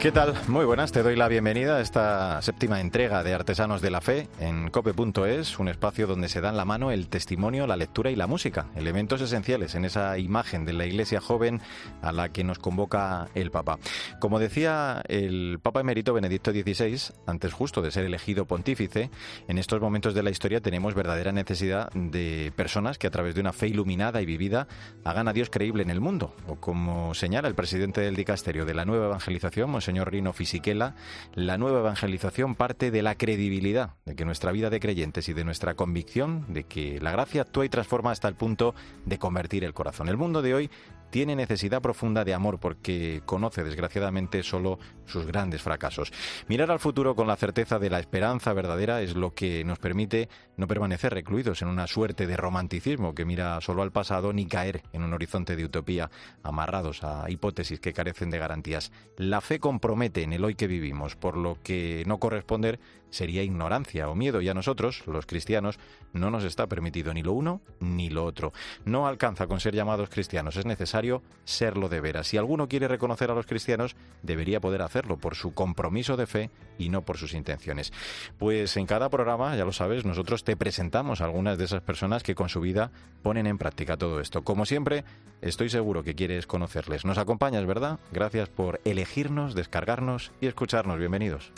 ¿Qué tal? Muy buenas, te doy la bienvenida a esta séptima entrega de Artesanos de la Fe en cope.es, un espacio donde se dan la mano el testimonio, la lectura y la música, elementos esenciales en esa imagen de la iglesia joven a la que nos convoca el Papa. Como decía el Papa emérito Benedicto XVI, antes justo de ser elegido pontífice, en estos momentos de la historia tenemos verdadera necesidad de personas que a través de una fe iluminada y vivida hagan a Dios creíble en el mundo, o como señala el presidente del dicasterio de la nueva evangelización, señor Rino Fisichella, la nueva evangelización parte de la credibilidad de que nuestra vida de creyentes y de nuestra convicción de que la gracia actúa y transforma hasta el punto de convertir el corazón. El mundo de hoy tiene necesidad profunda de amor porque conoce desgraciadamente solo sus grandes fracasos. Mirar al futuro con la certeza de la esperanza verdadera es lo que nos permite no permanecer recluidos en una suerte de romanticismo que mira solo al pasado ni caer en un horizonte de utopía amarrados a hipótesis que carecen de garantías. La fe compromete en el hoy que vivimos, por lo que no corresponder sería ignorancia o miedo y a nosotros, los cristianos, no nos está permitido ni lo uno ni lo otro. No alcanza con ser llamados cristianos, es necesario serlo de veras. Si alguno quiere reconocer a los cristianos, debería poder hacerlo por su compromiso de fe y no por sus intenciones. Pues en cada programa, ya lo sabes, nosotros te presentamos a algunas de esas personas que con su vida ponen en práctica todo esto. Como siempre, estoy seguro que quieres conocerles. Nos acompañas, ¿verdad? Gracias por elegirnos, descargarnos y escucharnos. Bienvenidos.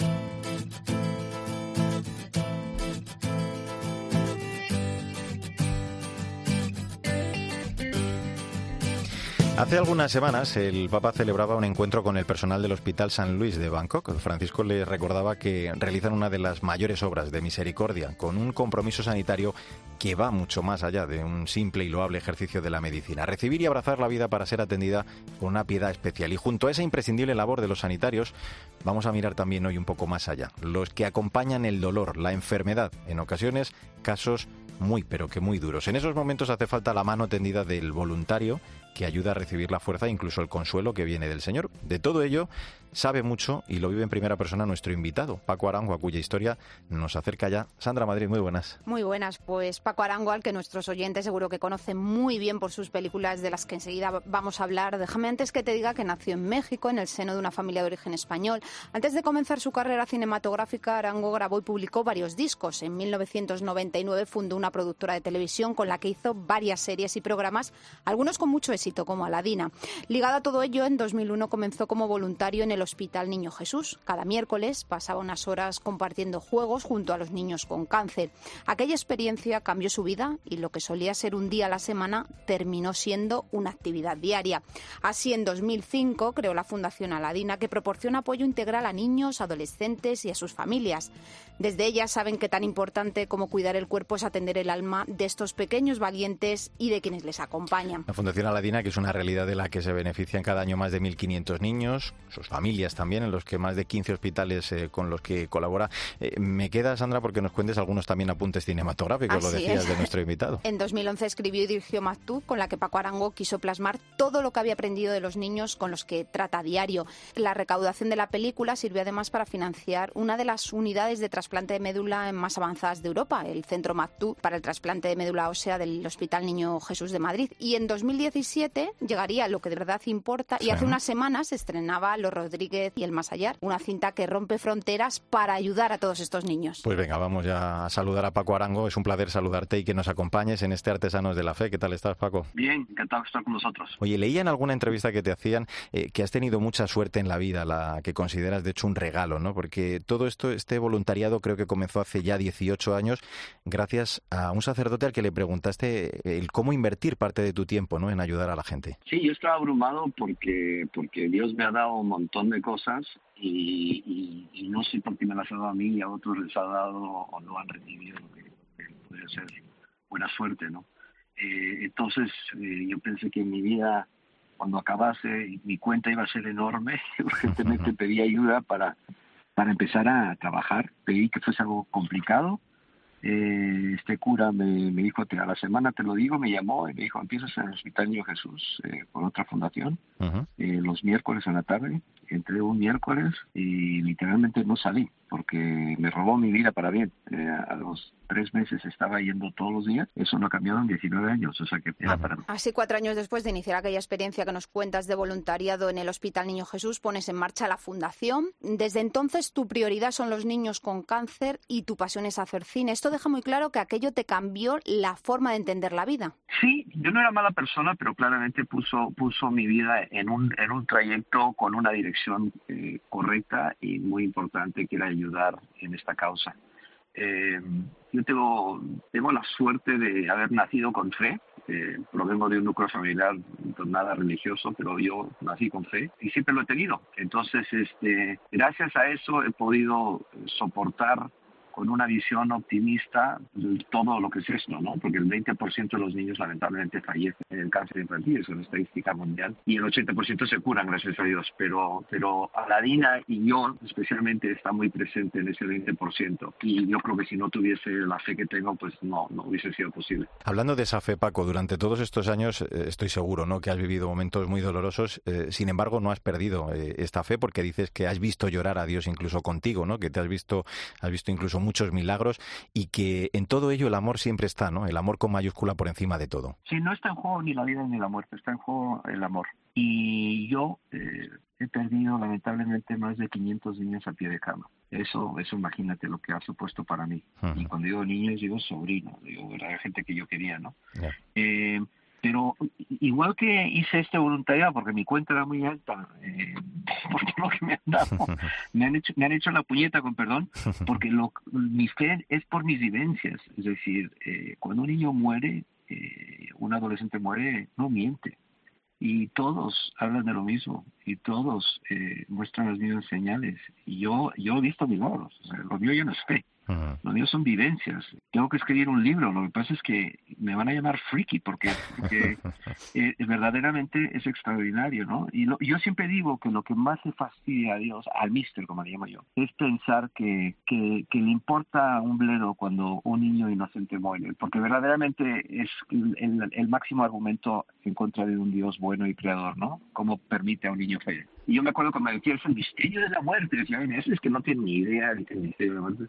Hace algunas semanas el Papa celebraba un encuentro con el personal del Hospital San Luis de Bangkok. Francisco le recordaba que realizan una de las mayores obras de misericordia, con un compromiso sanitario que va mucho más allá de un simple y loable ejercicio de la medicina. Recibir y abrazar la vida para ser atendida con una piedad especial. Y junto a esa imprescindible labor de los sanitarios, vamos a mirar también hoy un poco más allá. Los que acompañan el dolor, la enfermedad, en ocasiones casos muy, pero que muy duros. En esos momentos hace falta la mano tendida del voluntario que ayuda a recibir la fuerza e incluso el consuelo que viene del Señor. De todo ello sabe mucho y lo vive en primera persona nuestro invitado, Paco Arango, a cuya historia nos acerca ya. Sandra Madrid, muy buenas. Muy buenas, pues Paco Arango, al que nuestros oyentes seguro que conocen muy bien por sus películas de las que enseguida vamos a hablar. Déjame antes que te diga que nació en México, en el seno de una familia de origen español. Antes de comenzar su carrera cinematográfica, Arango grabó y publicó varios discos. En 1999 fundó una productora de televisión con la que hizo varias series y programas, algunos con mucho éxito, como Aladina. Ligado a todo ello, en 2001 comenzó como voluntario en el Hospital Niño Jesús. Cada miércoles pasaba unas horas compartiendo juegos junto a los niños con cáncer. Aquella experiencia cambió su vida y lo que solía ser un día a la semana terminó siendo una actividad diaria. Así, en 2005 creó la Fundación Aladina que proporciona apoyo integral a niños, adolescentes y a sus familias. Desde ella saben que tan importante como cuidar el cuerpo es atender el alma de estos pequeños valientes y de quienes les acompañan. La Fundación Aladina, que es una realidad de la que se benefician cada año más de 1.500 niños, sus familias también, en los que más de 15 hospitales eh, con los que colabora. Eh, me queda, Sandra, porque nos cuentes algunos también apuntes cinematográficos, lo decías, de nuestro invitado. En 2011 escribió y dirigió Mactú, con la que Paco Arango quiso plasmar todo lo que había aprendido de los niños con los que trata a diario. La recaudación de la película sirvió además para financiar una de las unidades de trasplante de médula más avanzadas de Europa, el Centro Mactú para el trasplante de médula ósea del Hospital Niño Jesús de Madrid. Y en 2017 llegaría lo que de verdad importa y hace unas semanas se estrenaba Los Rodríguez y el Más Allá, una cinta que rompe fronteras para ayudar a todos estos niños. Pues venga, vamos ya a saludar a Paco Arango. Es un placer saludarte y que nos acompañes en este Artesanos de la Fe. ¿Qué tal estás, Paco? Bien, encantado de estar con nosotros. Oye, leía en alguna entrevista que te hacían eh, que has tenido mucha suerte en la vida, la que consideras de hecho un regalo, ¿no? Porque todo esto, este voluntariado creo que comenzó hace ya 18 años gracias a un sacerdote al que le preguntaste el cómo invertir parte de tu tiempo, ¿no? En ayudar a la gente. Sí, yo estaba abrumado porque, porque Dios me ha dado un montón de cosas y, no sé por qué me las ha dado a mí y a otros les ha dado o no han recibido lo que, puede ser buena suerte, ¿no? Eh, entonces eh, yo pensé que en mi vida, cuando acabase, mi cuenta iba a ser enorme. Urgentemente pedí ayuda para, para empezar a trabajar. Pedí que fuese algo complicado. Eh, este cura me, me dijo, a la semana te lo digo, me llamó y me dijo, empiezas en el Hospital Niño Jesús eh, con otra fundación, eh, los miércoles en la tarde, entré un miércoles y literalmente no salí porque me robó mi vida para bien. Eh, a los tres meses estaba yendo todos los días. Eso no ha cambiado en 19 años, o sea que era para mí. Así, cuatro años después de iniciar aquella experiencia que nos cuentas de voluntariado en el Hospital Niño Jesús, pones en marcha la fundación. Desde entonces, tu prioridad son los niños con cáncer y tu pasión es hacer cine. Esto deja muy claro que aquello te cambió la forma de entender la vida. Sí, yo no era mala persona, pero claramente puso, puso mi vida en un, en un trayecto con una dirección eh, correcta y muy importante que era ayudar en esta causa. Eh, yo tengo, tengo la suerte de haber nacido con fe. Eh, provengo de un núcleo familiar pues nada religioso, pero yo nací con fe y siempre lo he tenido. Entonces, este, gracias a eso he podido soportar con una visión optimista todo lo que es esto, ¿no? Porque el 20% de los niños lamentablemente fallecen en el cáncer infantil, es una estadística mundial, y el 80% se curan, gracias a Dios, pero, pero Aladina y yo especialmente está muy presente en ese 20%, y yo creo que si no tuviese la fe que tengo, pues no, no hubiese sido posible. Hablando de esa fe, Paco, durante todos estos años eh, estoy seguro, ¿no?, que has vivido momentos muy dolorosos, eh, sin embargo no has perdido eh, esta fe porque dices que has visto llorar a Dios incluso contigo, ¿no?, que te has visto, has visto incluso muchos milagros y que en todo ello el amor siempre está, ¿no? El amor con mayúscula por encima de todo. Sí, no está en juego ni la vida ni la muerte, está en juego el amor. Y yo eh, he perdido lamentablemente más de 500 niños a pie de cama. Eso, eso imagínate lo que ha supuesto para mí. Y cuando digo niños, digo sobrinos, digo, era gente que yo quería, ¿no? Eh, pero igual que hice este voluntariado, porque mi cuenta era muy alta, eh, por todo lo que me han dado, me han hecho, me han hecho la puñeta, con perdón, porque lo, mi fe es por mis vivencias. Es decir, eh, cuando un niño muere, eh, un adolescente muere, no miente. Y todos hablan de lo mismo, y todos eh, muestran las mismas señales. Y yo, yo he visto milagros, o sea, lo mío ya no es fe. Lo mío son vivencias. Tengo que escribir un libro. Lo que pasa es que me van a llamar freaky porque, eh, verdaderamente es extraordinario, ¿no? Y yo siempre digo que lo que más le fastidia a Dios, al mister, como le llamo yo, es pensar que, que, le importa un bledo cuando un niño inocente muere. Porque verdaderamente es el, el, máximo argumento en contra de un Dios bueno y creador, ¿no? Cómo permite a un niño fallecer. Y yo me acuerdo cuando me decía, es el misterio de la muerte. Decía, es que no tiene ni idea del misterio de la muerte.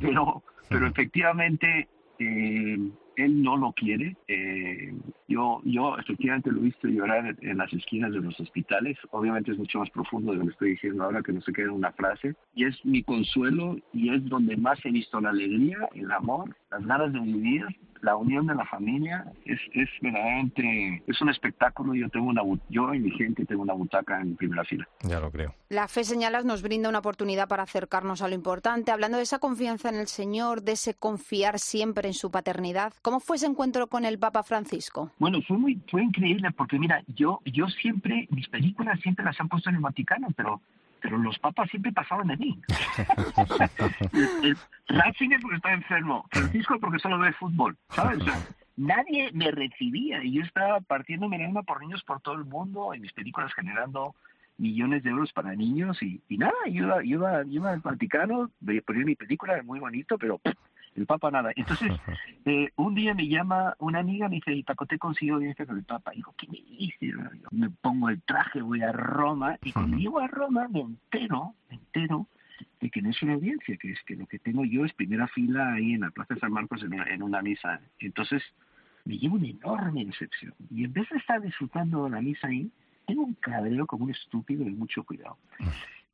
Pero, pero efectivamente, eh, él no lo quiere. Eh, yo, yo efectivamente lo he visto llorar en las esquinas de los hospitales. Obviamente es mucho más profundo de lo que estoy diciendo ahora, que no se queda en una frase. Y es mi consuelo y es donde más he visto la alegría, el amor, las ganas de vivir la unión de la familia es, es verdaderamente es un espectáculo. Yo tengo una yo y mi gente tengo una butaca en primera fila. Ya lo creo. La fe señalas nos brinda una oportunidad para acercarnos a lo importante. Hablando de esa confianza en el Señor, de ese confiar siempre en su paternidad, ¿cómo fue ese encuentro con el Papa Francisco? Bueno, fue muy fue increíble porque mira, yo yo siempre mis películas siempre las han puesto en el Vaticano, pero pero los papas siempre pasaban de mí. Ratzinger porque estaba enfermo, Francisco porque solo ve fútbol, ¿sabes? nadie me recibía y yo estaba partiendo mi alma por niños por todo el mundo en mis películas generando millones de euros para niños y, y nada, yo iba, yo iba, yo iba al Vaticano, ponía mi película, muy bonito, pero el Papa nada. Entonces, eh, un día me llama una amiga, me dice, y Paco, te consigo audiencia con el Papa. Y digo, ¿qué me dice? me pongo el traje, voy a Roma, y cuando llego a Roma me entero, me entero de que no es una audiencia, que es que lo que tengo yo es primera fila ahí en la Plaza de San Marcos en una, en una misa. Entonces, me llevo una enorme decepción. Y en vez de estar disfrutando de la misa ahí, tengo un cabrero como un estúpido y mucho cuidado.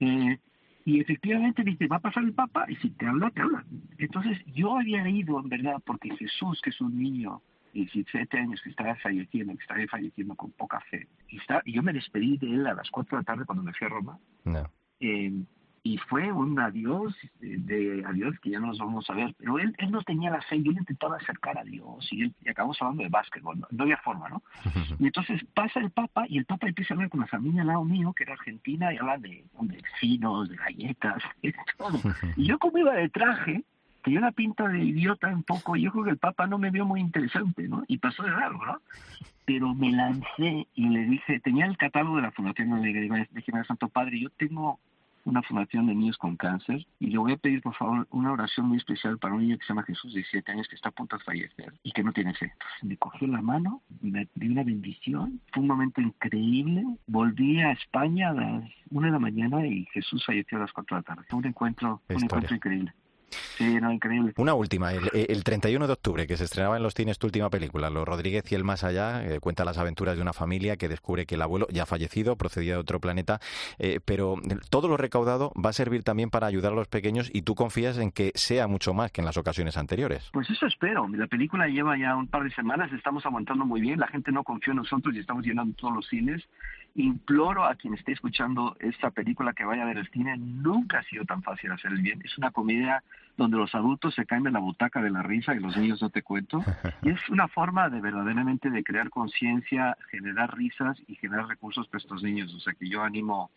Eh, y efectivamente dice, va a pasar el Papa, y si te habla, te habla. Entonces yo había ido, en verdad, porque Jesús, que es un niño de 17 años que estaba falleciendo, que estaba falleciendo con poca fe, y, está, y yo me despedí de él a las 4 de la tarde cuando me fui a Roma. No. Eh, y fue un adiós, de adiós que ya no nos vamos a ver, pero él, él no tenía la fe, yo le intentaba acercar a Dios y, él, y acabamos hablando de básquetbol, no, había forma, ¿no? Y entonces pasa el Papa y el Papa empieza a hablar con la familia al lado mío, que era argentina, y habla de, de finos, de galletas, de todo. Y yo como iba de traje, tenía una pinta de idiota un poco, y yo creo que el Papa no me vio muy interesante, ¿no? Y pasó de largo, ¿no? Pero me lancé y le dije, tenía el catálogo de la Fundación de le dije, Santo Padre, yo tengo una fundación de niños con cáncer y le voy a pedir por favor una oración muy especial para un niño que se llama Jesús de 7 años que está a punto de fallecer y que no tiene fe. Entonces me cogió la mano, me dio una bendición, fue un momento increíble, volví a España a las 1 de la mañana y Jesús falleció a las 4 de la tarde. Fue un encuentro, un encuentro increíble. Sí, no, increíble. Una última, el, 31 de octubre, que se estrenaba en los cines tu última película, Los Rodríguez y el Más Allá, eh, cuenta las aventuras de una familia que descubre que el abuelo ya ha fallecido, procedía de otro planeta, eh, pero todo lo recaudado va a servir también para ayudar a los pequeños y tú confías en que sea mucho más que en las ocasiones anteriores. Pues eso espero. La película lleva ya un par de semanas, estamos aguantando muy bien, la gente no confía en nosotros y estamos llenando todos los cines imploro a quien esté escuchando esta película que vaya a ver el cine. Nunca ha sido tan fácil hacer el bien. Es una comedia donde los adultos se caen en la butaca de la risa y los niños no te cuento. Y es una forma de verdaderamente de crear conciencia, generar risas y generar recursos para estos niños. O sea que yo animo,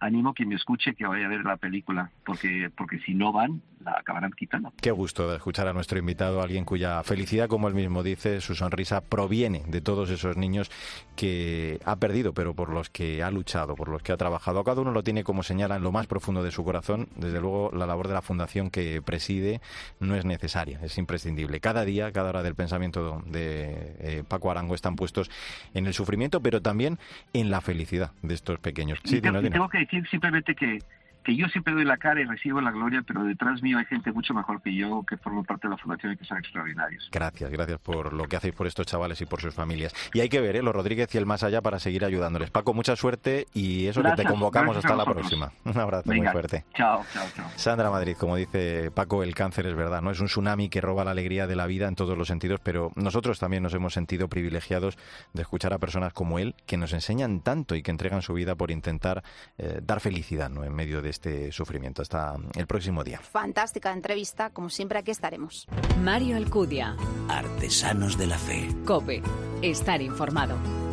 animo a quien me escuche que vaya a ver la película, porque, porque si no van, la acabarán quitando. Qué gusto de escuchar a nuestro invitado, alguien cuya felicidad, como él mismo dice, su sonrisa proviene de todos esos niños que ha perdido, pero por los que ha luchado, por los que ha trabajado. Cada uno lo tiene como señala en lo más profundo de su corazón. Desde luego, la labor de la fundación que preside no es necesaria, es imprescindible. Cada día, cada hora del pensamiento de eh, Paco Arango están puestos en el sufrimiento, pero también en la felicidad de estos pequeños. Sí, tengo que decir simplemente que que yo siempre doy la cara y recibo la gloria, pero detrás mío hay gente mucho mejor que yo que forma parte de la fundación y que son extraordinarios. Gracias, gracias por lo que hacéis por estos chavales y por sus familias. Y hay que ver, ¿eh? los Rodríguez y el más allá para seguir ayudándoles. Paco, mucha suerte y eso que te convocamos hasta la próxima. Un abrazo muy fuerte. Chao, chao, chao. Sandra Madrid, como dice Paco, el cáncer es verdad, ¿no? Es un tsunami que roba la alegría de la vida en todos los sentidos, pero nosotros también nos hemos sentido privilegiados de escuchar a personas como él que nos enseñan tanto y que entregan su vida por intentar eh, dar felicidad, ¿no? En medio de este sufrimiento. Hasta el próximo día. Fantástica entrevista, como siempre aquí estaremos. Mario Alcudia. Artesanos de la Fe. Cope. Estar informado.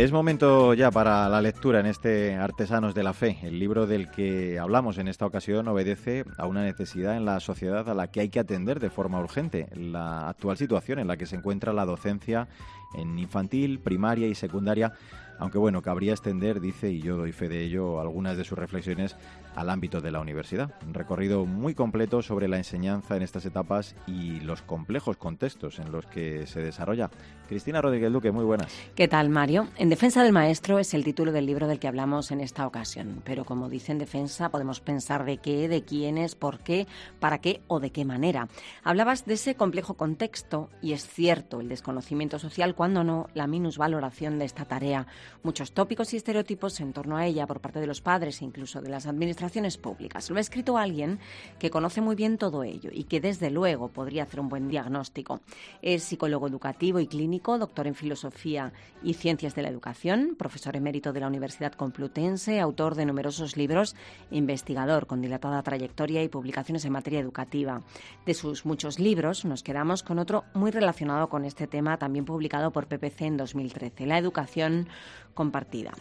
Es momento ya para la lectura en este Artesanos de la Fe. El libro del que hablamos en esta ocasión obedece a una necesidad en la sociedad a la que hay que atender de forma urgente. La actual situación en la que se encuentra la docencia en infantil, primaria y secundaria aunque bueno, cabría extender, dice, y yo doy fe de ello, algunas de sus reflexiones al ámbito de la universidad. Un recorrido muy completo sobre la enseñanza en estas etapas y los complejos contextos en los que se desarrolla. Cristina Rodríguez Duque, muy buenas. ¿Qué tal, Mario? En defensa del maestro es el título del libro del que hablamos en esta ocasión, pero como dice en defensa, podemos pensar de qué, de quiénes, por qué, para qué o de qué manera. Hablabas de ese complejo contexto y es cierto el desconocimiento social, cuando no la minusvaloración de esta tarea muchos tópicos y estereotipos en torno a ella por parte de los padres e incluso de las administraciones públicas. Lo ha escrito alguien que conoce muy bien todo ello y que desde luego podría hacer un buen diagnóstico. Es psicólogo educativo y clínico, doctor en filosofía y ciencias de la educación, profesor emérito de la Universidad Complutense, autor de numerosos libros, investigador con dilatada trayectoria y publicaciones en materia educativa. De sus muchos libros nos quedamos con otro muy relacionado con este tema, también publicado por PPC en 2013, La educación compartida.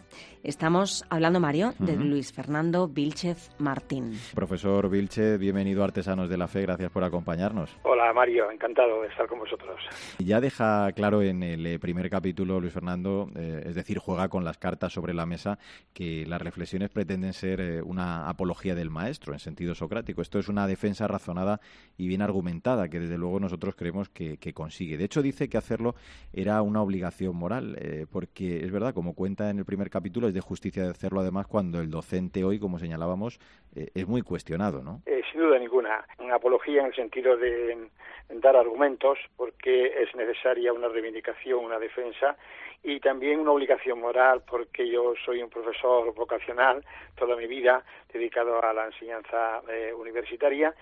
Estamos hablando, Mario, de Luis Fernando Vilchez Martín. Profesor Vilchez, bienvenido a Artesanos de la Fe, gracias por acompañarnos. Hola, Mario, encantado de estar con vosotros. Ya deja claro en el eh, primer capítulo, Luis Fernando, eh, es decir, juega con las cartas sobre la mesa, que las reflexiones pretenden ser eh, una apología del maestro en sentido socrático. Esto es una defensa razonada y bien argumentada, que desde luego nosotros creemos que, consigue. De hecho, dice que hacerlo era una obligación moral, porque es verdad, como cuenta en el primer capítulo, es de justicia de hacerlo además cuando el docente hoy, como señalábamos, eh, es muy cuestionado, ¿no? Eh, sin duda ninguna. Una apología en el sentido de dar argumentos porque es necesaria una reivindicación, una defensa y también una obligación moral porque yo soy un profesor vocacional toda mi vida dedicado a la enseñanza eh, universitaria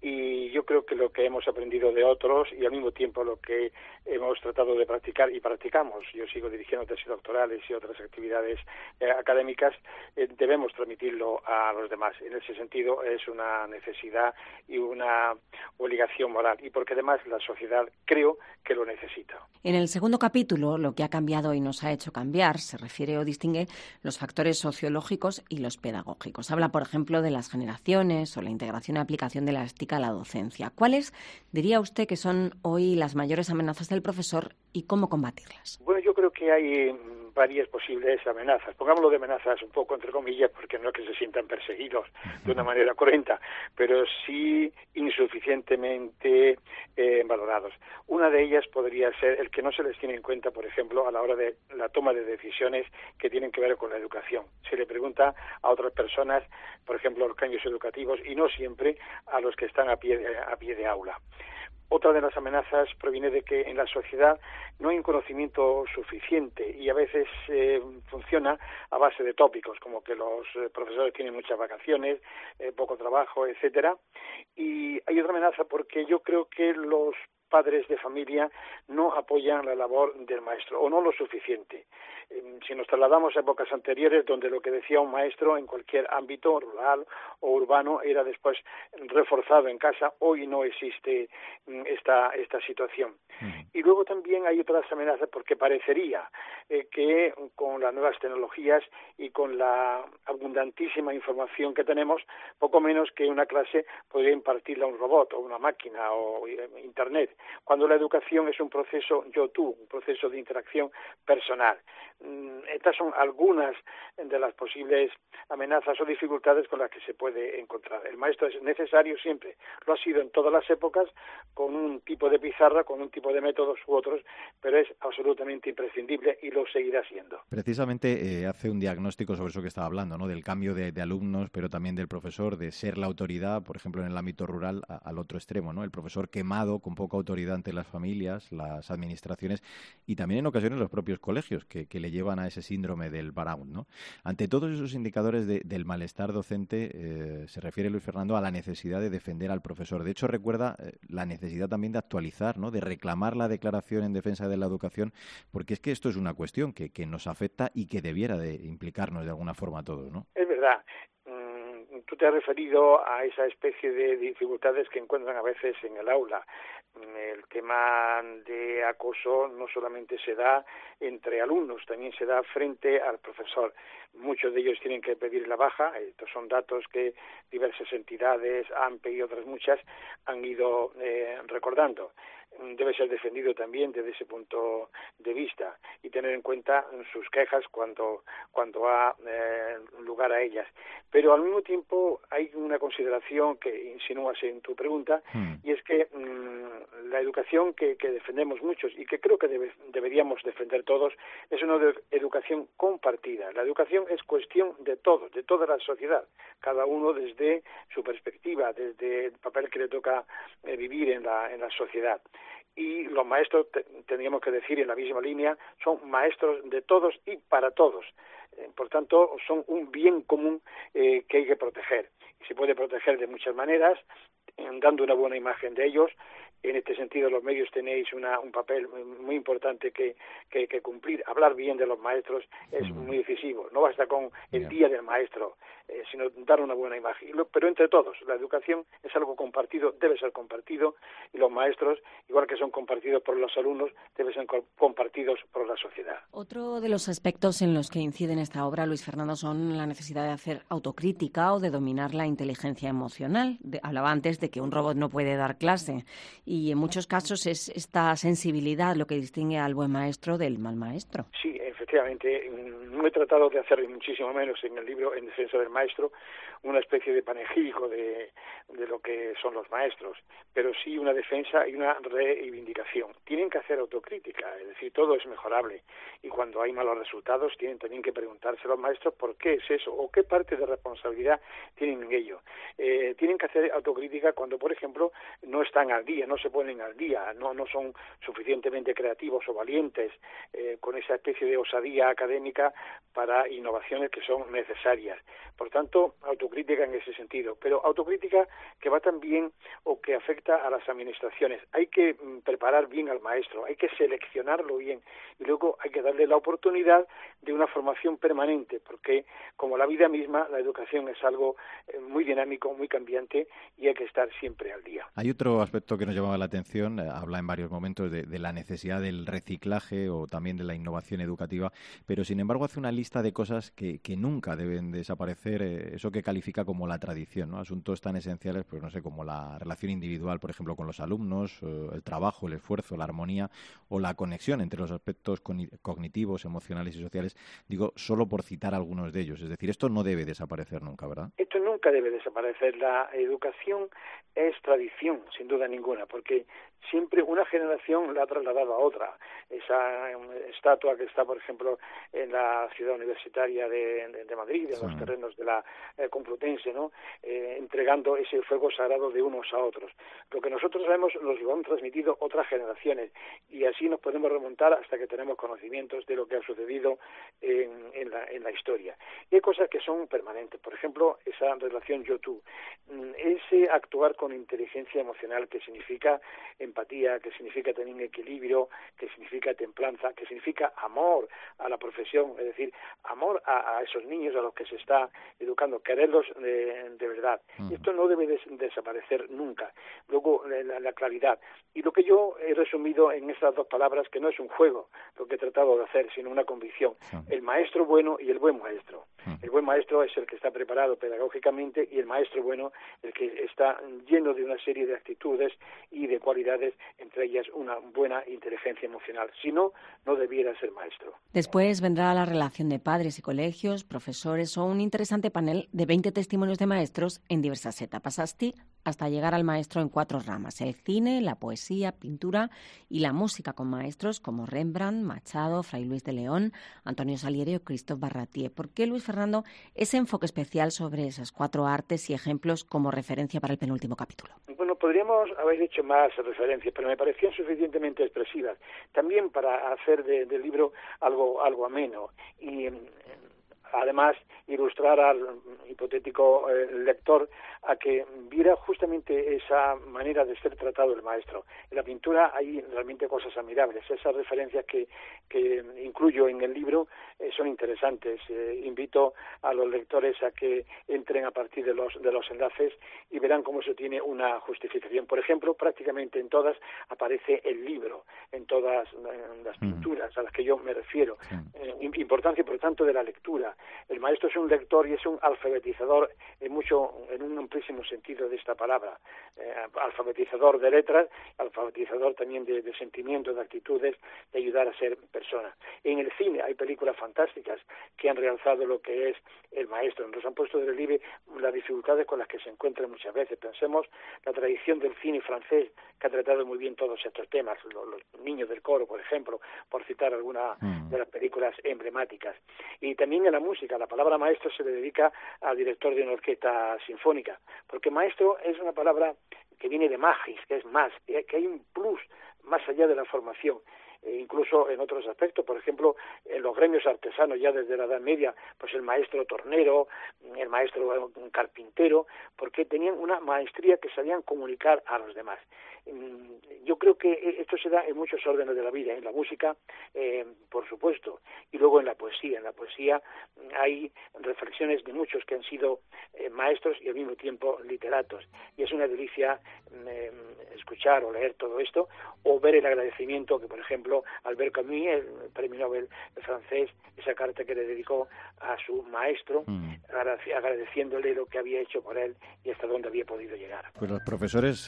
y yo creo que lo que hemos aprendido de otros y al mismo tiempo lo que hemos tratado de practicar y practicamos, yo sigo dirigiendo tesis doctorales y otras actividades eh, académicas, eh, debemos transmitirlo a los demás. En ese sentido es una necesidad y una obligación moral y porque además la sociedad creo que lo necesita. En el segundo capítulo, lo que ha cambiado y nos ha hecho cambiar se refiere o distingue los factores sociológicos y los pedagógicos. Habla, por ejemplo, de las generaciones o la integración y aplicación de la significa la docencia. ¿Cuáles diría usted que son hoy las mayores amenazas del profesor y cómo combatirlas? Bueno, yo creo que hay mm, varias posibles amenazas. Pongámoslo de amenazas un poco entre comillas, porque no es que se sientan perseguidos de una manera cruenta, pero sí insuficientemente eh, valorados. Una de ellas podría ser el que no se les tiene en cuenta, por ejemplo, a la hora de la toma de decisiones que tienen que ver con la educación. Se le pregunta a otras personas, por ejemplo, los cambios educativos y no siempre a los que están a pie de, a pie de aula. Otra de las amenazas proviene de que en la sociedad no hay un conocimiento suficiente y a veces eh, funciona a base de tópicos, como que los eh, profesores tienen muchas vacaciones, eh, poco trabajo, etcétera. Y hay otra amenaza porque yo creo que los padres de familia no apoyan la labor del maestro o no lo suficiente. Em, si nos trasladamos a épocas anteriores donde lo que decía un maestro en cualquier ámbito rural o urbano era después reforzado en casa, hoy no existe mm, esta, esta situación. Y luego también hay otras amenazas porque parecería eh, que con las nuevas tecnologías y con la abundantísima información que tenemos, poco menos que una clase podría impartirla un robot o una máquina o eh, Internet, cuando la educación es un proceso yo-tú, un proceso de interacción personal. Mm, estas son algunas de las posibles amenazas o dificultades con las que se puede encontrar. El maestro es necesario siempre, lo ha sido en todas las épocas, con un tipo de pizarra, con un tipo de métodos u otros, pero es absolutamente imprescindible y lo seguirá siendo. Precisamente eh, hace un diagnóstico sobre eso que estaba hablando, ¿no? del cambio de, alumnos, pero también del profesor, de ser la autoridad, por ejemplo, en el ámbito rural, al otro extremo, ¿no? el profesor quemado, con poca autoridad ante las familias, las administraciones y también en ocasiones los propios colegios, que, que le llevan a ese síndrome del burnout. ¿no? Ante todos esos indicadores del malestar docente, eh, se refiere Luis Fernando a la necesidad de defender al profesor. De hecho, recuerda eh, la necesidad también de actualizar, ¿no? de reclamar la declaración en defensa de la educación, porque es que esto es una cuestión que, que nos afecta y que debiera de implicarnos de alguna forma a todos. ¿no? Es verdad tú te has referido a esa especie de dificultades que encuentran a veces en el aula el tema de acoso no solamente se da entre alumnos, también se da frente al profesor. Muchos de ellos tienen que pedir la baja, estos son datos que diversas entidades, AMPE y otras muchas han ido eh, recordando debe ser defendido también desde ese punto de vista y tener en cuenta sus quejas cuando cuando ha eh, lugar a ellas. Pero al mismo tiempo hay una consideración que insinúas en tu pregunta hmm. y es que mm, la educación que, defendemos muchos y que creo que deberíamos defender todos es una educación compartida. La educación es cuestión de todos, de toda la sociedad, cada uno desde su perspectiva, desde el papel que le toca eh, vivir en la, en la sociedad y los maestros, tendríamos que decir en la misma línea, son maestros de todos y para todos. Eh, por tanto, son un bien común eh, que hay que proteger. Se puede proteger de muchas maneras, dando una buena imagen de ellos, en este sentido, los medios tenéis una, un papel muy importante que, que, cumplir. Hablar bien de los maestros es muy decisivo. No basta con el día del maestro, eh, sino dar una buena imagen. Pero entre todos, la educación es algo compartido, debe ser compartido, y los maestros, igual que son compartidos por los alumnos, deben ser compartidos por la sociedad. Otro de los aspectos en los que incide en esta obra, Luis Fernando, son la necesidad de hacer autocrítica o de dominar la inteligencia emocional. hablaba antes de que un robot no puede dar clase y en muchos casos es esta sensibilidad lo que distingue al buen maestro del mal maestro. Sí, efectivamente. No he tratado de hacer muchísimo menos en el libro En defensa del maestro una especie de panegírico de, de lo que son los maestros, pero sí una defensa y una reivindicación. Tienen que hacer autocrítica, es decir, todo es mejorable y cuando hay malos resultados tienen también que preguntarse a los maestros por qué es eso o qué parte de responsabilidad tienen en ello. Eh, tienen que hacer autocrítica cuando, por ejemplo, no están al día, no se ponen al día, no, no son suficientemente creativos o valientes eh, con esa especie de osadía académica para innovaciones que son necesarias. Por tanto, autocrítica en ese sentido, pero autocrítica que va también o que afecta a las administraciones. Hay que mm, preparar bien al maestro, hay que seleccionarlo bien y luego hay que darle la oportunidad de una formación permanente, porque como la vida misma, la educación es algo eh, muy dinámico, muy cambiante y hay que estar siempre al día. Hay otro aspecto que nos llamaba la atención, eh, habla en varios momentos de, la necesidad del reciclaje o también de la innovación educativa pero sin embargo hace una lista de cosas que, que nunca deben desaparecer, eh, eso que califica como la tradición, ¿no? asuntos tan esenciales, pues no sé, como la relación individual, por ejemplo, con los alumnos, el trabajo, el esfuerzo, la armonía o la conexión entre los aspectos cognitivos, emocionales y sociales, digo, solo por citar algunos de ellos. Es decir, esto no debe desaparecer nunca, ¿verdad? Esto nunca debe desaparecer. La educación es tradición, sin duda ninguna, porque siempre una generación la ha trasladado a otra. Esa eh, estatua que está, por ejemplo, en la ciudad universitaria de, Madrid, en los terrenos de la eh, Complutense, ¿no? Eh, entregando ese fuego sagrado de unos a otros. Lo que nosotros sabemos nos lo han transmitido otras generaciones y así nos podemos remontar hasta que tenemos conocimientos de lo que ha sucedido en, la, en la historia. Y hay cosas que son permanentes. Por ejemplo, esa relación yo-tú. Mm, ese actuar con inteligencia emocional que significa empatía, que significa también equilibrio, que significa templanza, que significa amor a la profesión, es decir, amor a, esos niños a los que se está educando, quererlos de, verdad. Y esto no debe desaparecer nunca. Luego, la, claridad. Y lo que yo he resumido en estas dos palabras, que no es un juego lo que he tratado de hacer, sino una convicción. El maestro bueno y el buen maestro. El buen maestro es el que está preparado pedagógicamente y el maestro bueno el que está lleno de una serie de actitudes y de cualidades, entre ellas una buena inteligencia emocional. Si no, no debiera ser maestro. Después vendrá la relación de padres y colegios, profesores o un interesante panel de 20 testimonios de maestros en diversas etapas, hasta llegar al maestro en cuatro ramas, el cine, la poesía, pintura y la música con maestros como Rembrandt, Machado, Fray Luis de León, Antonio Salieri o Christophe Barratier. ¿Por qué, Luis Fernando, ese enfoque especial sobre esas cuatro artes y ejemplos como referencia para el penúltimo capítulo? Bueno, podríamos haber hecho más referencias, pero me parecían suficientemente expresivas. También para hacer del libro algo, algo ameno. Y además ilustrar al hipotético eh, lector a que viera justamente esa manera de ser tratado el maestro. En la pintura hay realmente cosas admirables. Esas referencias que, que incluyo en el libro eh, son interesantes. Eh, invito a los lectores a que entren a partir de los, de los enlaces y verán cómo se tiene una justificación. Por ejemplo, prácticamente en todas aparece el libro, en todas las pinturas a las que yo me refiero. importancia, por tanto, de la lectura. El maestro es un lector y es un alfabetizador en mucho, en un amplísimo sentido de esta palabra. Eh, alfabetizador de letras, alfabetizador también de, sentimientos, de actitudes, de ayudar a ser persona. En el cine hay películas fantásticas que han realzado lo que es el maestro. Nos han puesto de relieve las dificultades con las que se encuentran muchas veces. Pensemos la tradición del cine francés que ha tratado muy bien todos estos temas, los, niños del coro, por ejemplo, por citar alguna mm. de las películas emblemáticas. Y también en la música, la palabra maestro se le dedica al director de una orquesta sinfónica, porque maestro es una palabra que viene de magis, que es más, que hay un plus más allá de la formación e incluso en otros aspectos, por ejemplo, en los gremios artesanos ya desde la Edad Media, pues el maestro tornero, el maestro carpintero, porque tenían una maestría que sabían comunicar a los demás. Mm, yo creo que esto se da en muchos órdenes de la vida, en la música, eh, por supuesto, y luego en la poesía. En la poesía hay reflexiones de muchos que han sido eh, maestros y al mismo tiempo literatos. Y es una delicia mm, eh, escuchar o leer todo esto, o ver el agradecimiento que, por ejemplo, Albert Camus, el premio Nobel francés, esa carta que le dedicó a su maestro, mm. agradeciéndole lo que había hecho por él y hasta dónde había podido llegar. Pues los profesores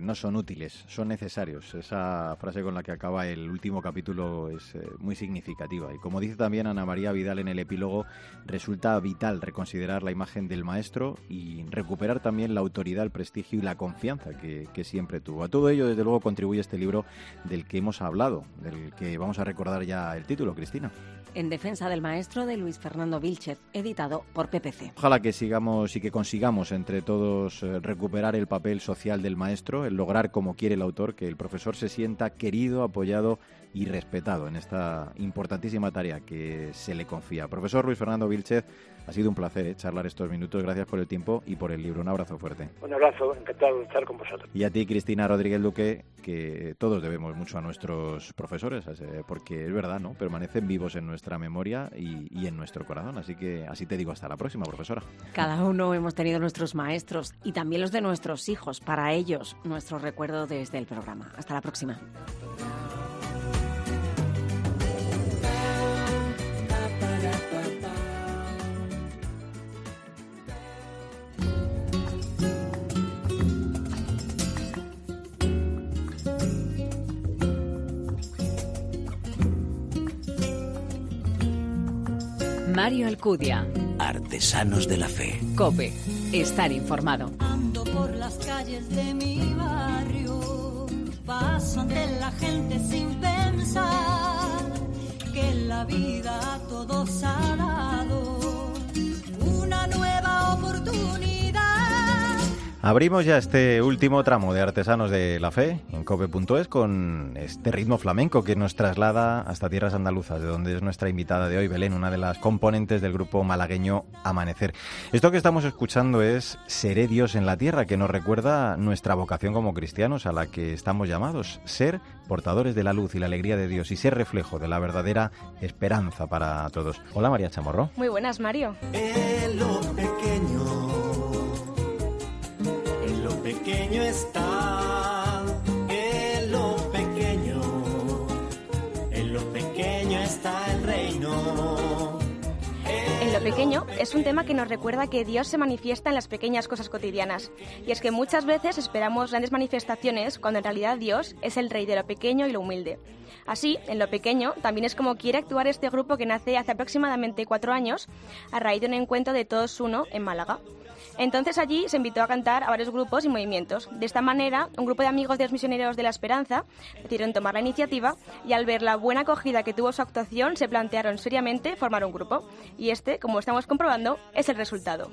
no son útiles son necesarios. Esa frase con la que acaba el último capítulo es eh, muy significativa. Y como dice también Ana María Vidal en el epílogo, resulta vital reconsiderar la imagen del maestro y recuperar también la autoridad, el prestigio y la confianza que, que siempre tuvo. A todo ello, desde luego, contribuye este libro del que hemos hablado, del que vamos a recordar ya el título, Cristina. En defensa del maestro de Luis Fernando Vilchez, editado por PPC. Ojalá que sigamos y que consigamos entre todos eh, recuperar el papel social del maestro, el lograr, como quiere el autor, que el profesor se sienta querido, apoyado y respetado en esta importantísima tarea que se le confía. Profesor Luis Fernando Vilchez, ha sido un placer eh, charlar estos minutos. Gracias por el tiempo y por el libro. Un abrazo fuerte. Un abrazo, encantado de estar con vosotros. Y a ti, Cristina Rodríguez Duque, que todos debemos mucho a nuestros profesores, porque es verdad, ¿no? Permanecen vivos en nuestra memoria y, y en nuestro corazón. Así que así te digo, hasta la próxima, profesora. Cada uno hemos tenido nuestros maestros y también los de nuestros hijos. Para ellos, nuestro recuerdo desde el programa. Hasta la próxima. Mario Alcudia. Artesanos de la Fe. Cope. Estar informado. Ando por las calles de mi barrio. Paso ante la gente sin pensar que la vida a todos ha dado Abrimos ya este último tramo de Artesanos de la Fe en cope.es con este ritmo flamenco que nos traslada hasta tierras andaluzas, de donde es nuestra invitada de hoy, Belén, una de las componentes del grupo malagueño Amanecer. Esto que estamos escuchando es Seré Dios en la tierra, que nos recuerda nuestra vocación como cristianos a la que estamos llamados, ser portadores de la luz y la alegría de Dios y ser reflejo de la verdadera esperanza para todos. Hola María Chamorro. Muy buenas, Mario. En lo pequeño pequeño está, en lo pequeño, en lo pequeño está el reino. En lo pequeño es un tema que nos recuerda que Dios se manifiesta en las pequeñas cosas cotidianas. Y es que muchas veces esperamos grandes manifestaciones cuando en realidad Dios es el rey de lo pequeño y lo humilde. Así, en lo pequeño, también es como quiere actuar este grupo que nace hace aproximadamente cuatro años a raíz de un encuentro de todos uno en Málaga. Entonces allí se invitó a cantar a varios grupos y movimientos. De esta manera, un grupo de amigos de los misioneros de la Esperanza decidieron tomar la iniciativa y al ver la buena acogida que tuvo su actuación, se plantearon seriamente formar un grupo. Y este, como estamos comprobando, es el resultado.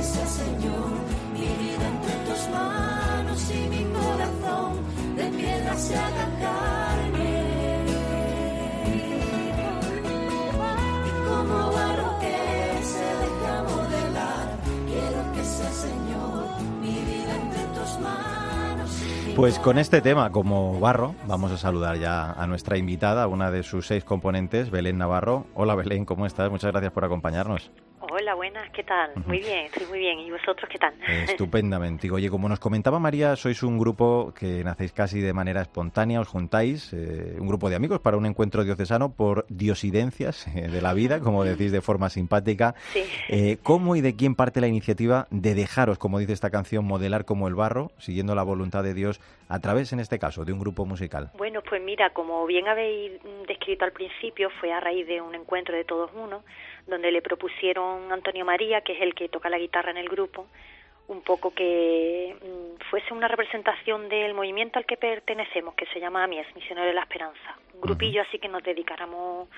Señor, entre tus manos y mi corazón de piedra Pues con este tema como barro, vamos a saludar ya a nuestra invitada, una de sus seis componentes, Belén Navarro. Hola Belén, ¿cómo estás? Muchas gracias por acompañarnos. Hola, buenas, ¿qué tal? Muy bien, estoy muy bien. ¿Y vosotros qué tal? Estupendamente. Oye, como nos comentaba María, sois un grupo que nacéis casi de manera espontánea, os juntáis, eh, un grupo de amigos para un encuentro diocesano por diosidencias eh, de la vida, como decís de forma simpática. Sí. Eh, ¿Cómo y de quién parte la iniciativa de dejaros, como dice esta canción, modelar como el barro, siguiendo la voluntad de Dios a través, en este caso, de un grupo musical? Bueno, pues mira, como bien habéis descrito al principio, fue a raíz de un encuentro de todos uno donde le propusieron Antonio María, que es el que toca la guitarra en el grupo, un poco que mm, fuese una representación del movimiento al que pertenecemos, que se llama AMIES, Misionero de la Esperanza, un grupillo así que nos dedicáramos,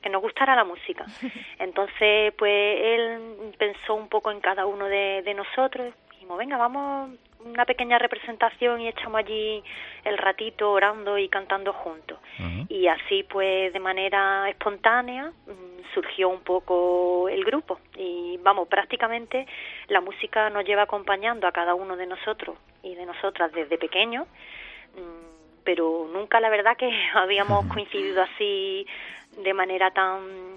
que nos gustara la música. Entonces, pues él pensó un poco en cada uno de, de nosotros, dijimos, venga, vamos una pequeña representación y echamos allí el ratito orando y cantando juntos. Y así pues de manera espontánea mm, surgió un poco el grupo y vamos, prácticamente la música nos lleva acompañando a cada uno de nosotros y de nosotras desde pequeños, mm, pero nunca la verdad que habíamos coincidido así de manera tan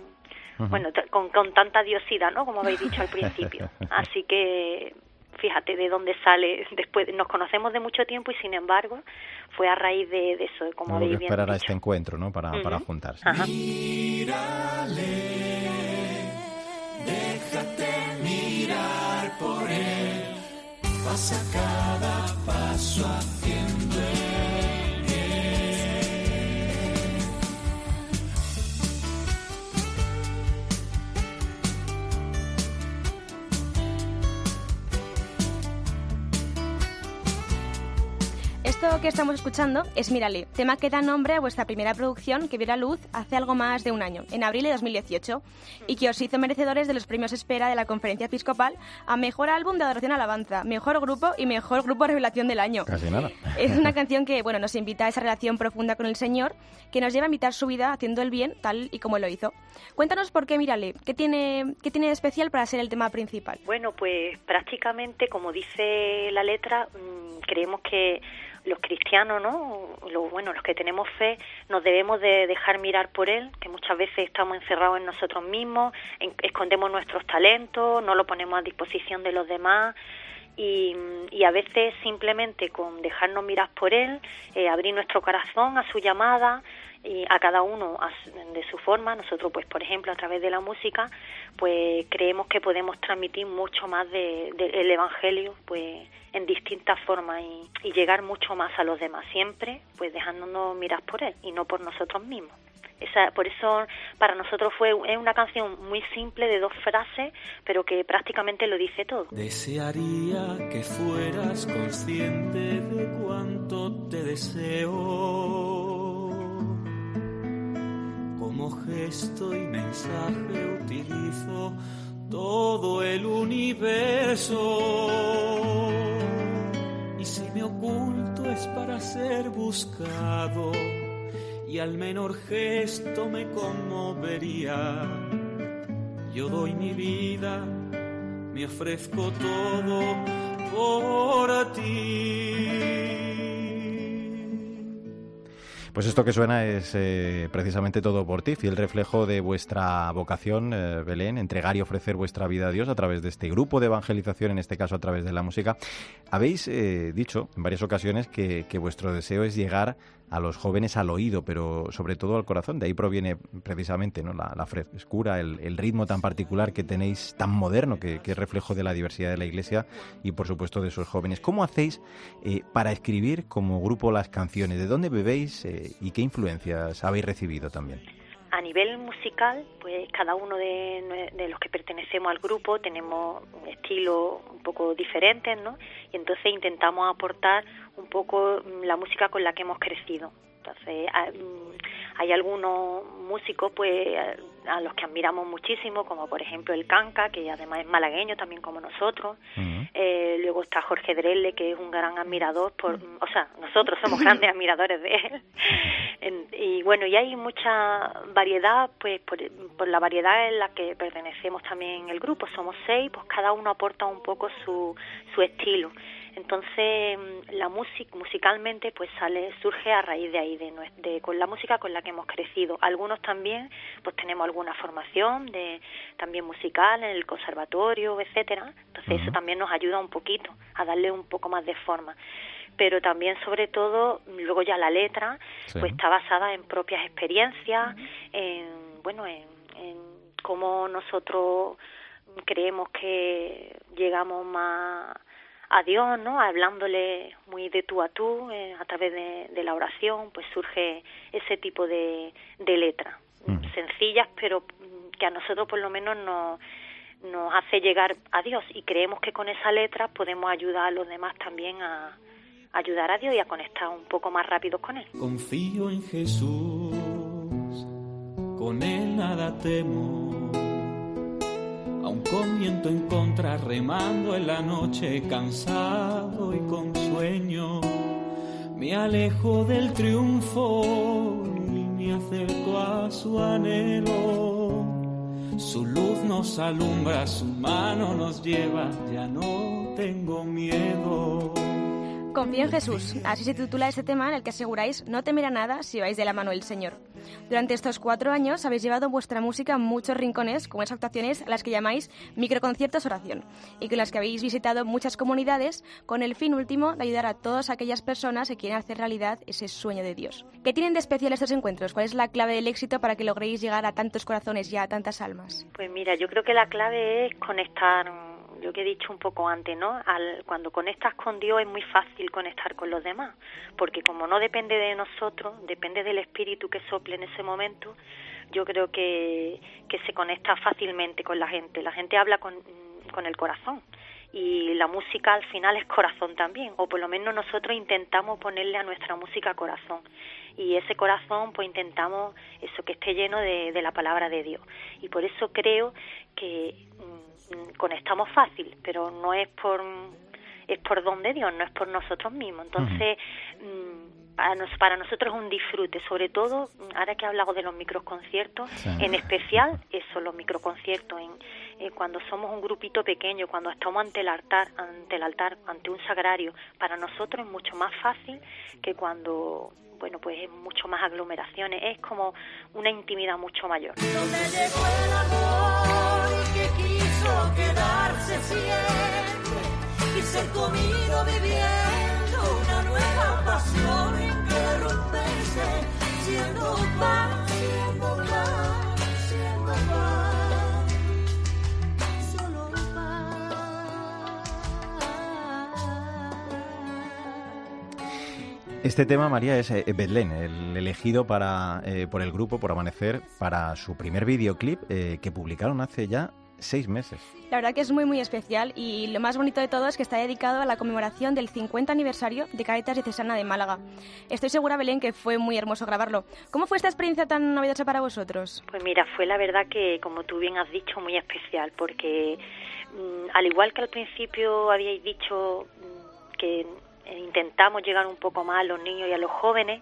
bueno, con, con tanta diosidad, ¿no? Como habéis dicho al principio. Así que fíjate de dónde sale después nos conocemos de mucho tiempo y sin embargo fue a raíz de, eso como que esperar a este encuentro no para, para juntarse. Ajá. Mírale, déjate mirar por él. Pasa cada paso haciendo el Esto que estamos escuchando es Mírale, tema que da nombre a vuestra primera producción que vio la luz hace algo más de un año, en abril de 2018, y que os hizo merecedores de los premios Espera de la Conferencia Episcopal a Mejor Álbum de Adoración Alabanza, Mejor Grupo y Mejor Grupo Revelación del Año. Casi nada. Es una canción que bueno, nos invita a esa relación profunda con el Señor, que nos lleva a imitar su vida haciendo el bien tal y como lo hizo. Cuéntanos por qué Mírale, ¿qué tiene, qué tiene de especial para ser el tema principal? Bueno, pues prácticamente, como dice la letra, mmm, creemos que los cristianos, ¿no? Los, bueno, los que tenemos fe, nos debemos de dejar mirar por Él, que muchas veces estamos encerrados en nosotros mismos, en, escondemos nuestros talentos, no lo ponemos a disposición de los demás. Y, a veces simplemente con dejarnos mirar por Él, eh, abrir nuestro corazón a su llamada, y a cada uno de su forma. Nosotros, pues, por ejemplo, a través de la música, pues creemos que podemos transmitir mucho más del de, el Evangelio, pues, en distintas formas y, y, llegar mucho más a los demás, siempre, pues, dejándonos mirar por él y no por nosotros mismos. Esa, por eso para nosotros fue es una canción muy simple de dos frases, pero que prácticamente lo dice todo. Desearía que fueras consciente de cuánto te deseo como gesto y mensaje utilizo todo el universo. Y si me oculto es para ser buscado y al menor gesto me conmovería. Yo doy mi vida, me ofrezco todo por ti. Pues esto que suena es eh, precisamente todo por ti, fiel reflejo de vuestra vocación, eh, Belén, entregar y ofrecer vuestra vida a Dios a través de este grupo de evangelización, en este caso a través de la música. Habéis eh, dicho en varias ocasiones que, que vuestro deseo es llegar a los jóvenes al oído, pero sobre todo al corazón. De ahí proviene precisamente ¿no? la, frescura, el, ritmo tan particular que tenéis, tan moderno, que, es reflejo de la diversidad de la Iglesia y por supuesto de sus jóvenes. ¿Cómo hacéis eh, para escribir como grupo las canciones? ¿De dónde bebéis eh, y qué influencias habéis recibido también? A nivel musical, pues cada uno de, los que pertenecemos al grupo tenemos un estilo un poco diferentes, ¿no? Y entonces intentamos aportar un poco mm, la música con la que hemos crecido. Entonces, ah, mm, hay algunos músicos pues a los que admiramos muchísimo, como por ejemplo el Canca, que además es malagueño también como nosotros. eh, luego está Jorge Drelle, que es un gran admirador, por, o sea, nosotros somos grandes admiradores de él. y bueno, y hay mucha variedad, pues por, por, la variedad en la que pertenecemos también el grupo. Somos seis, pues cada uno aporta un poco su, su estilo. Entonces, mm, la música, musicalmente, pues sale, surge a raíz de ahí, de, de, con la música con la que hemos crecido. Algunos también, pues tenemos alguna formación de, también musical en el conservatorio, etcétera. Entonces, eso también nos ayuda un poquito a darle un poco más de forma pero también sobre todo luego ya la letra pues está basada en propias experiencias en bueno en, en cómo nosotros creemos que llegamos más a Dios, ¿no? Hablándole muy de tú a tú, eh, a través de, la oración, pues surge ese tipo de, de letra, sencillas, pero que a nosotros por lo menos nos, nos hace llegar a Dios y creemos que con esa letra podemos ayudar a los demás también a, ayudar a Dios y a conectar un poco más rápido con Él. Confío en Jesús, con Él nada temo con viento en contra, remando en la noche, cansado y con sueño, me alejo del triunfo y me acerco a su anhelo. Su luz nos alumbra, su mano nos lleva, ya no tengo miedo. Confío en Jesús, así se titula este tema en el que aseguráis no temerá nada si vais de la mano del Señor. Durante estos cuatro años habéis llevado vuestra música a muchos rincones con esas actuaciones a las que llamáis microconciertos oración y con las que habéis visitado muchas comunidades con el fin último de ayudar a todas aquellas personas que quieren hacer realidad ese sueño de Dios. ¿Qué tienen de especial estos encuentros? ¿Cuál es la clave del éxito para que logréis llegar a tantos corazones y a tantas almas? Pues mira, yo creo que la clave es conectar lo que he dicho un poco antes, ¿no? Al, cuando conectas con Dios es muy fácil conectar con los demás, porque como no depende de nosotros, depende del espíritu que sople en ese momento, yo creo que, que se conecta fácilmente con la gente. La gente habla con, con el corazón y la música al final es corazón también, o por lo menos nosotros intentamos ponerle a nuestra música corazón y ese corazón pues intentamos eso que esté lleno de, de la palabra de Dios y por eso creo que conectamos fácil, pero no es por es por don de Dios, no es por nosotros mismos. Entonces, mm, para, nos, para nosotros es un disfrute, sobre todo, mm, ahora que he hablado de los microconciertos, en especial eso, los microconciertos, en, eh, cuando somos un grupito pequeño, cuando estamos ante el altar, ante el altar, ante un sagrario, para nosotros es mucho más fácil que cuando bueno, pues es mucho más aglomeraciones, es como una intimidad mucho mayor quiero quedarse siempre y ser comido viviendo una nueva pasión interrumperse, siendo pan, siendo pan, siendo pan, solo pan. Este tema, María, es eh, Belén, el elegido para, eh, por el grupo, por Amanecer, para su primer videoclip eh, que publicaron hace ya seis meses. La verdad que es muy muy especial y lo más bonito de todo es que está dedicado a la conmemoración del 50 aniversario de Caritas Diocesana de Málaga. Estoy segura, Belén, que fue muy hermoso grabarlo. ¿Cómo fue esta experiencia tan novedosa para vosotros? Pues mira, fue la verdad que, como tú bien has dicho, muy especial porque mm, al igual que al principio habíais dicho mm, que eh, intentamos llegar un poco más a los niños y a los jóvenes,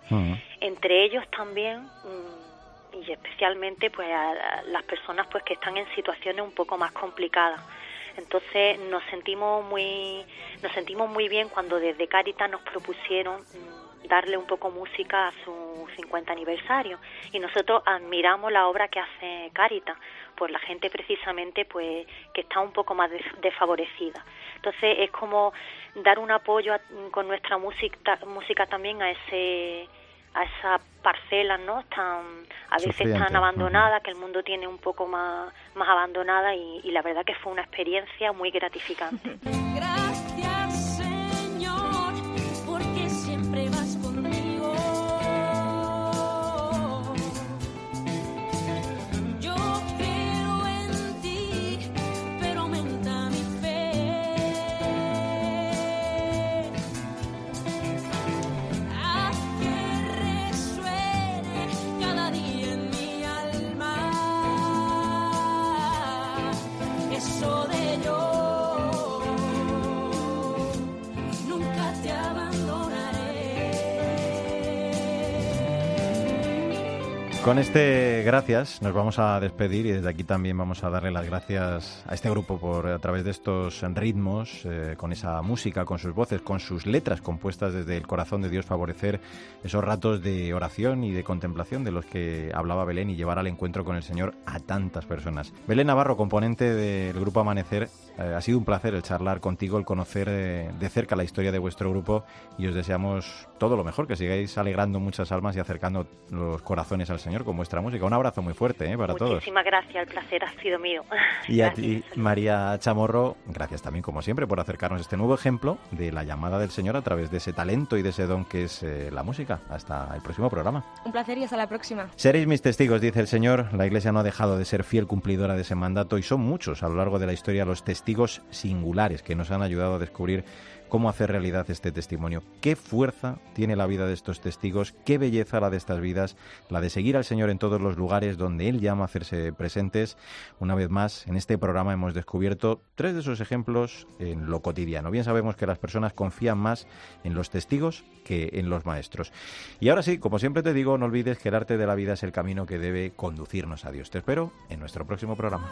entre ellos también mm, y especialmente pues a las personas pues que están en situaciones un poco más complicadas. Entonces nos sentimos muy nos sentimos muy bien cuando desde Caritas nos propusieron darle un poco música a su 50 aniversario y nosotros admiramos la obra que hace Caritas por la gente precisamente pues que está un poco más desfavorecida. Entonces es como dar un apoyo con nuestra música, música también a ese a esas parcelas no tan a veces tan abandonadas que el mundo tiene un poco más más abandonada y, y la verdad que fue una experiencia muy gratificante Con este gracias nos vamos a despedir y desde aquí también vamos a darle las gracias a este grupo por a través de estos ritmos, eh, con esa música, con sus voces, con sus letras compuestas desde el corazón de Dios, favorecer esos ratos de oración y de contemplación de los que hablaba Belén y llevar al encuentro con el Señor a tantas personas. Belén Navarro, componente del grupo Amanecer, eh, ha sido un placer el charlar contigo, el conocer eh, de cerca la historia de vuestro grupo y os deseamos todo lo mejor, que sigáis alegrando muchas almas y acercando los corazones al Señor con vuestra música. Un abrazo muy fuerte ¿eh? para todos. Muchísimas gracias, el placer ha sido mío. Y a ti, María Chamorro, gracias también, como siempre, por acercarnos este nuevo ejemplo de la llamada del Señor a través de ese talento y de ese don que es eh, la música. Hasta el próximo programa. Un placer y hasta la próxima. Seréis mis testigos, dice el Señor. La Iglesia no ha dejado de ser fiel cumplidora de ese mandato y son muchos a lo largo de la historia los testigos singulares que nos han ayudado a descubrir cómo hacer realidad este testimonio. Qué fuerza tiene la vida de estos testigos, qué belleza la de estas vidas, la de seguir al Señor en todos los lugares donde Él llama a hacerse presentes. Una vez más, en este programa hemos descubierto tres de esos ejemplos en lo cotidiano. Bien sabemos que las personas confían más en los testigos que en los maestros. Y ahora sí, como siempre te digo, no olvides que el arte de la vida es el camino que debe conducirnos a Dios. Te espero en nuestro próximo programa.